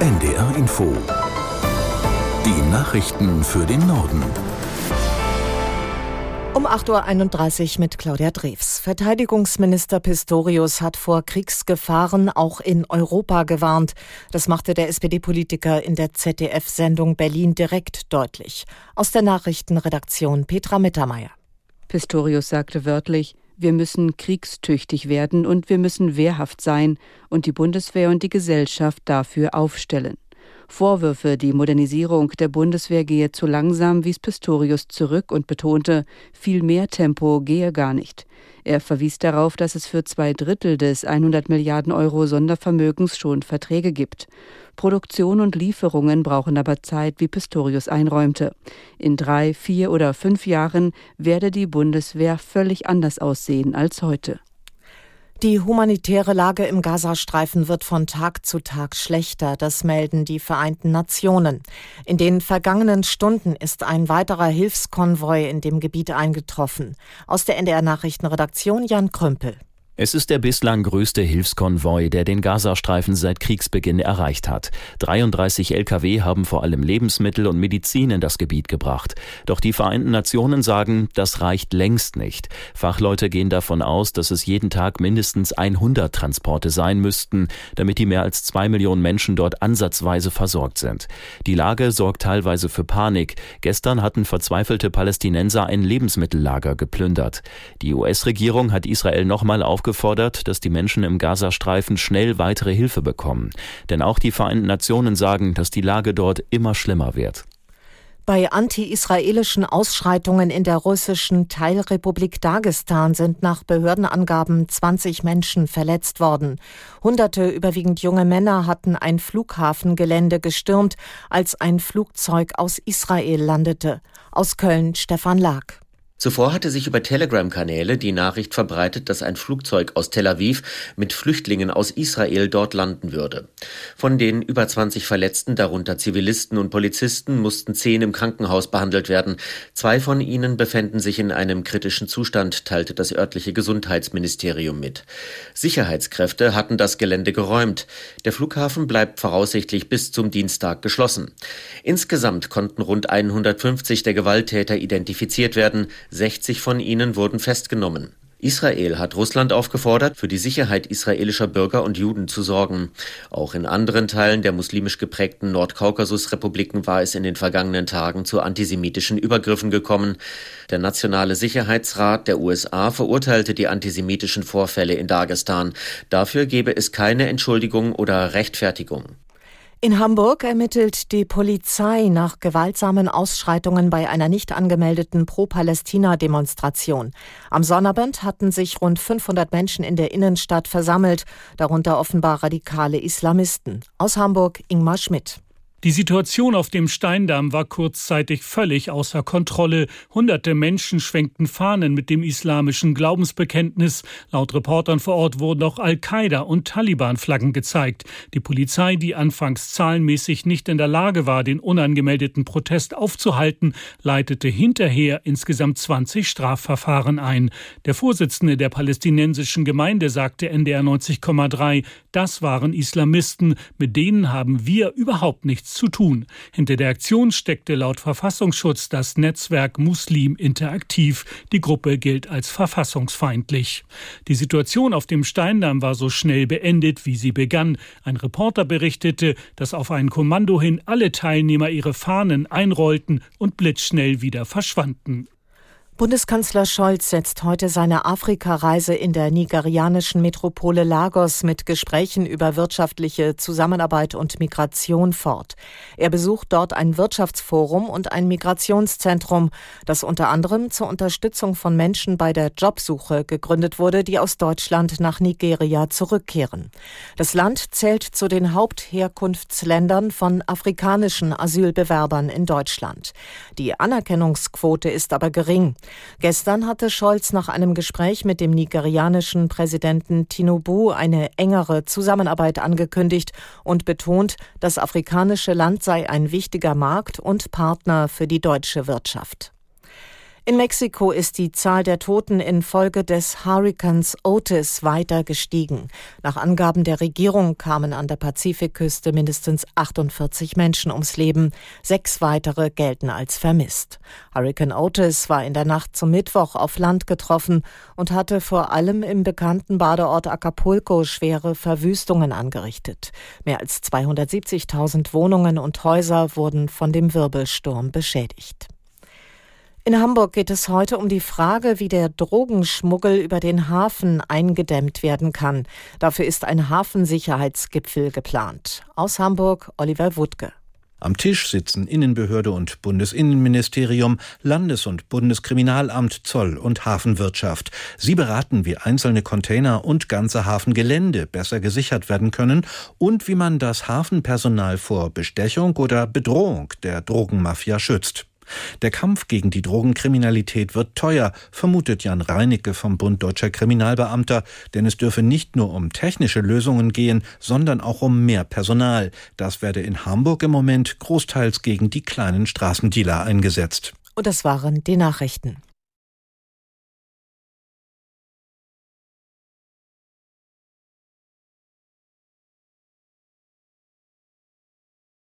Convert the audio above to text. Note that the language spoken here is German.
NDR Info. Die Nachrichten für den Norden. Um 8.31 Uhr mit Claudia Drews. Verteidigungsminister Pistorius hat vor Kriegsgefahren auch in Europa gewarnt. Das machte der SPD-Politiker in der ZDF-Sendung Berlin direkt deutlich. Aus der Nachrichtenredaktion Petra Mittermeier. Pistorius sagte wörtlich, wir müssen kriegstüchtig werden und wir müssen wehrhaft sein und die Bundeswehr und die Gesellschaft dafür aufstellen. Vorwürfe, die Modernisierung der Bundeswehr gehe zu langsam, wies Pistorius zurück und betonte, viel mehr Tempo gehe gar nicht. Er verwies darauf, dass es für zwei Drittel des 100 Milliarden Euro Sondervermögens schon Verträge gibt. Produktion und Lieferungen brauchen aber Zeit, wie Pistorius einräumte. In drei, vier oder fünf Jahren werde die Bundeswehr völlig anders aussehen als heute. Die humanitäre Lage im Gazastreifen wird von Tag zu Tag schlechter, das melden die Vereinten Nationen. In den vergangenen Stunden ist ein weiterer Hilfskonvoi in dem Gebiet eingetroffen. Aus der NDR Nachrichtenredaktion Jan Krümpel. Es ist der bislang größte Hilfskonvoi, der den Gazastreifen seit Kriegsbeginn erreicht hat. 33 Lkw haben vor allem Lebensmittel und Medizin in das Gebiet gebracht. Doch die Vereinten Nationen sagen, das reicht längst nicht. Fachleute gehen davon aus, dass es jeden Tag mindestens 100 Transporte sein müssten, damit die mehr als zwei Millionen Menschen dort ansatzweise versorgt sind. Die Lage sorgt teilweise für Panik. Gestern hatten verzweifelte Palästinenser ein Lebensmittellager geplündert. Die US-Regierung hat Israel nochmal aufgefordert, aufgefordert, dass die Menschen im Gazastreifen schnell weitere Hilfe bekommen. Denn auch die Vereinten Nationen sagen, dass die Lage dort immer schlimmer wird. Bei anti-israelischen Ausschreitungen in der russischen Teilrepublik Dagestan sind nach Behördenangaben 20 Menschen verletzt worden. Hunderte überwiegend junge Männer hatten ein Flughafengelände gestürmt, als ein Flugzeug aus Israel landete. Aus Köln Stefan Lag. Zuvor hatte sich über Telegram-Kanäle die Nachricht verbreitet, dass ein Flugzeug aus Tel Aviv mit Flüchtlingen aus Israel dort landen würde. Von den über 20 Verletzten, darunter Zivilisten und Polizisten, mussten zehn im Krankenhaus behandelt werden. Zwei von ihnen befänden sich in einem kritischen Zustand, teilte das örtliche Gesundheitsministerium mit. Sicherheitskräfte hatten das Gelände geräumt. Der Flughafen bleibt voraussichtlich bis zum Dienstag geschlossen. Insgesamt konnten rund 150 der Gewalttäter identifiziert werden. 60 von ihnen wurden festgenommen. Israel hat Russland aufgefordert, für die Sicherheit israelischer Bürger und Juden zu sorgen. Auch in anderen Teilen der muslimisch geprägten Nordkaukasusrepubliken war es in den vergangenen Tagen zu antisemitischen Übergriffen gekommen. Der Nationale Sicherheitsrat der USA verurteilte die antisemitischen Vorfälle in Dagestan. Dafür gebe es keine Entschuldigung oder Rechtfertigung. In Hamburg ermittelt die Polizei nach gewaltsamen Ausschreitungen bei einer nicht angemeldeten Pro-Palästina-Demonstration. Am Sonnabend hatten sich rund 500 Menschen in der Innenstadt versammelt, darunter offenbar radikale Islamisten. Aus Hamburg Ingmar Schmidt. Die Situation auf dem Steindamm war kurzzeitig völlig außer Kontrolle. Hunderte Menschen schwenkten Fahnen mit dem islamischen Glaubensbekenntnis. Laut Reportern vor Ort wurden auch Al-Qaida und Taliban-Flaggen gezeigt. Die Polizei, die anfangs zahlenmäßig nicht in der Lage war, den unangemeldeten Protest aufzuhalten, leitete hinterher insgesamt 20 Strafverfahren ein. Der Vorsitzende der palästinensischen Gemeinde sagte NDR 90,3, das waren Islamisten, mit denen haben wir überhaupt nichts zu tun. Hinter der Aktion steckte laut Verfassungsschutz das Netzwerk Muslim Interaktiv. Die Gruppe gilt als verfassungsfeindlich. Die Situation auf dem Steindamm war so schnell beendet, wie sie begann. Ein Reporter berichtete, dass auf ein Kommando hin alle Teilnehmer ihre Fahnen einrollten und blitzschnell wieder verschwanden. Bundeskanzler Scholz setzt heute seine Afrikareise in der nigerianischen Metropole Lagos mit Gesprächen über wirtschaftliche Zusammenarbeit und Migration fort. Er besucht dort ein Wirtschaftsforum und ein Migrationszentrum, das unter anderem zur Unterstützung von Menschen bei der Jobsuche gegründet wurde, die aus Deutschland nach Nigeria zurückkehren. Das Land zählt zu den Hauptherkunftsländern von afrikanischen Asylbewerbern in Deutschland. Die Anerkennungsquote ist aber gering. Gestern hatte Scholz nach einem Gespräch mit dem nigerianischen Präsidenten Tinubu eine engere Zusammenarbeit angekündigt und betont, das afrikanische Land sei ein wichtiger Markt und Partner für die deutsche Wirtschaft. In Mexiko ist die Zahl der Toten infolge des Hurrikans Otis weiter gestiegen. Nach Angaben der Regierung kamen an der Pazifikküste mindestens 48 Menschen ums Leben. Sechs weitere gelten als vermisst. Hurrikan Otis war in der Nacht zum Mittwoch auf Land getroffen und hatte vor allem im bekannten Badeort Acapulco schwere Verwüstungen angerichtet. Mehr als 270.000 Wohnungen und Häuser wurden von dem Wirbelsturm beschädigt. In Hamburg geht es heute um die Frage, wie der Drogenschmuggel über den Hafen eingedämmt werden kann. Dafür ist ein Hafensicherheitsgipfel geplant. Aus Hamburg Oliver Wuttke. Am Tisch sitzen Innenbehörde und Bundesinnenministerium, Landes- und Bundeskriminalamt, Zoll und Hafenwirtschaft. Sie beraten, wie einzelne Container und ganze Hafengelände besser gesichert werden können und wie man das Hafenpersonal vor Bestechung oder Bedrohung der Drogenmafia schützt. Der Kampf gegen die Drogenkriminalität wird teuer, vermutet Jan Reinicke vom Bund Deutscher Kriminalbeamter, denn es dürfe nicht nur um technische Lösungen gehen, sondern auch um mehr Personal. Das werde in Hamburg im Moment großteils gegen die kleinen Straßendealer eingesetzt. Und das waren die Nachrichten.